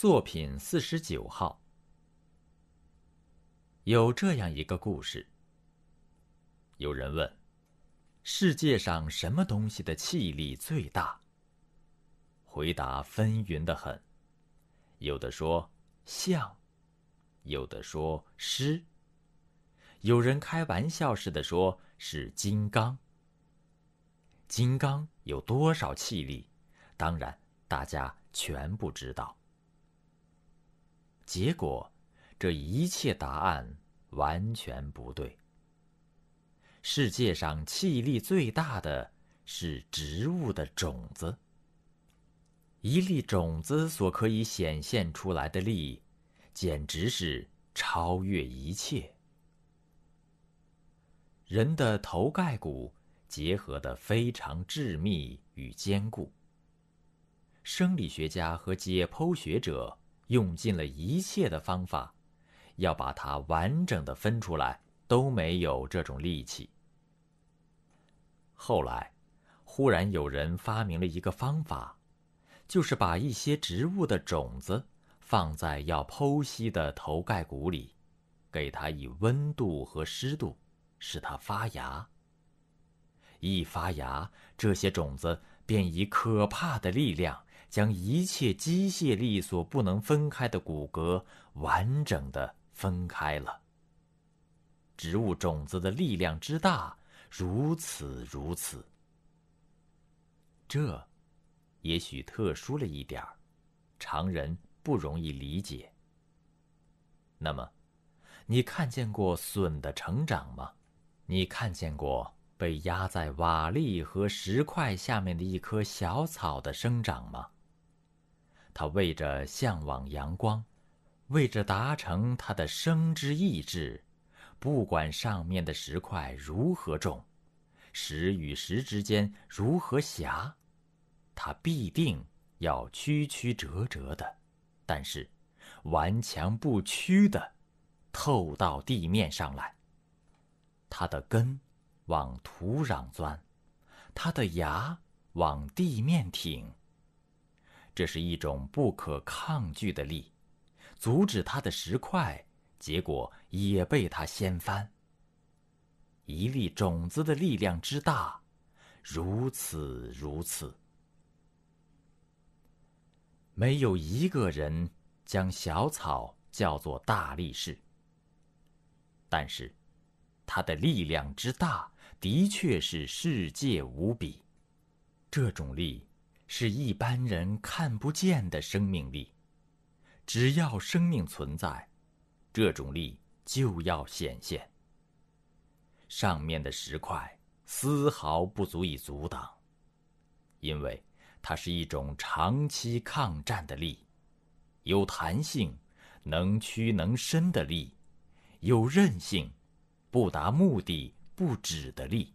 作品四十九号。有这样一个故事。有人问：世界上什么东西的气力最大？回答纷纭的很。有的说象，有的说诗，有人开玩笑似的说是金刚。金刚有多少气力？当然，大家全不知道。结果，这一切答案完全不对。世界上气力最大的是植物的种子。一粒种子所可以显现出来的力，简直是超越一切。人的头盖骨结合的非常致密与坚固。生理学家和解剖学者。用尽了一切的方法，要把它完整的分出来，都没有这种力气。后来，忽然有人发明了一个方法，就是把一些植物的种子放在要剖析的头盖骨里，给它以温度和湿度，使它发芽。一发芽，这些种子便以可怕的力量。将一切机械力所不能分开的骨骼完整的分开了。植物种子的力量之大，如此如此。这，也许特殊了一点儿，常人不容易理解。那么，你看见过笋的成长吗？你看见过被压在瓦砾和石块下面的一棵小草的生长吗？他为着向往阳光，为着达成他的生之意志，不管上面的石块如何重，石与石之间如何狭，他必定要曲曲折折的，但是顽强不屈的透到地面上来。他的根往土壤钻，他的芽往地面挺。这是一种不可抗拒的力，阻止他的石块，结果也被他掀翻。一粒种子的力量之大，如此如此。没有一个人将小草叫做大力士，但是，它的力量之大，的确是世界无比。这种力。是一般人看不见的生命力，只要生命存在，这种力就要显现。上面的石块丝毫不足以阻挡，因为它是一种长期抗战的力，有弹性、能屈能伸的力，有韧性、不达目的不止的力。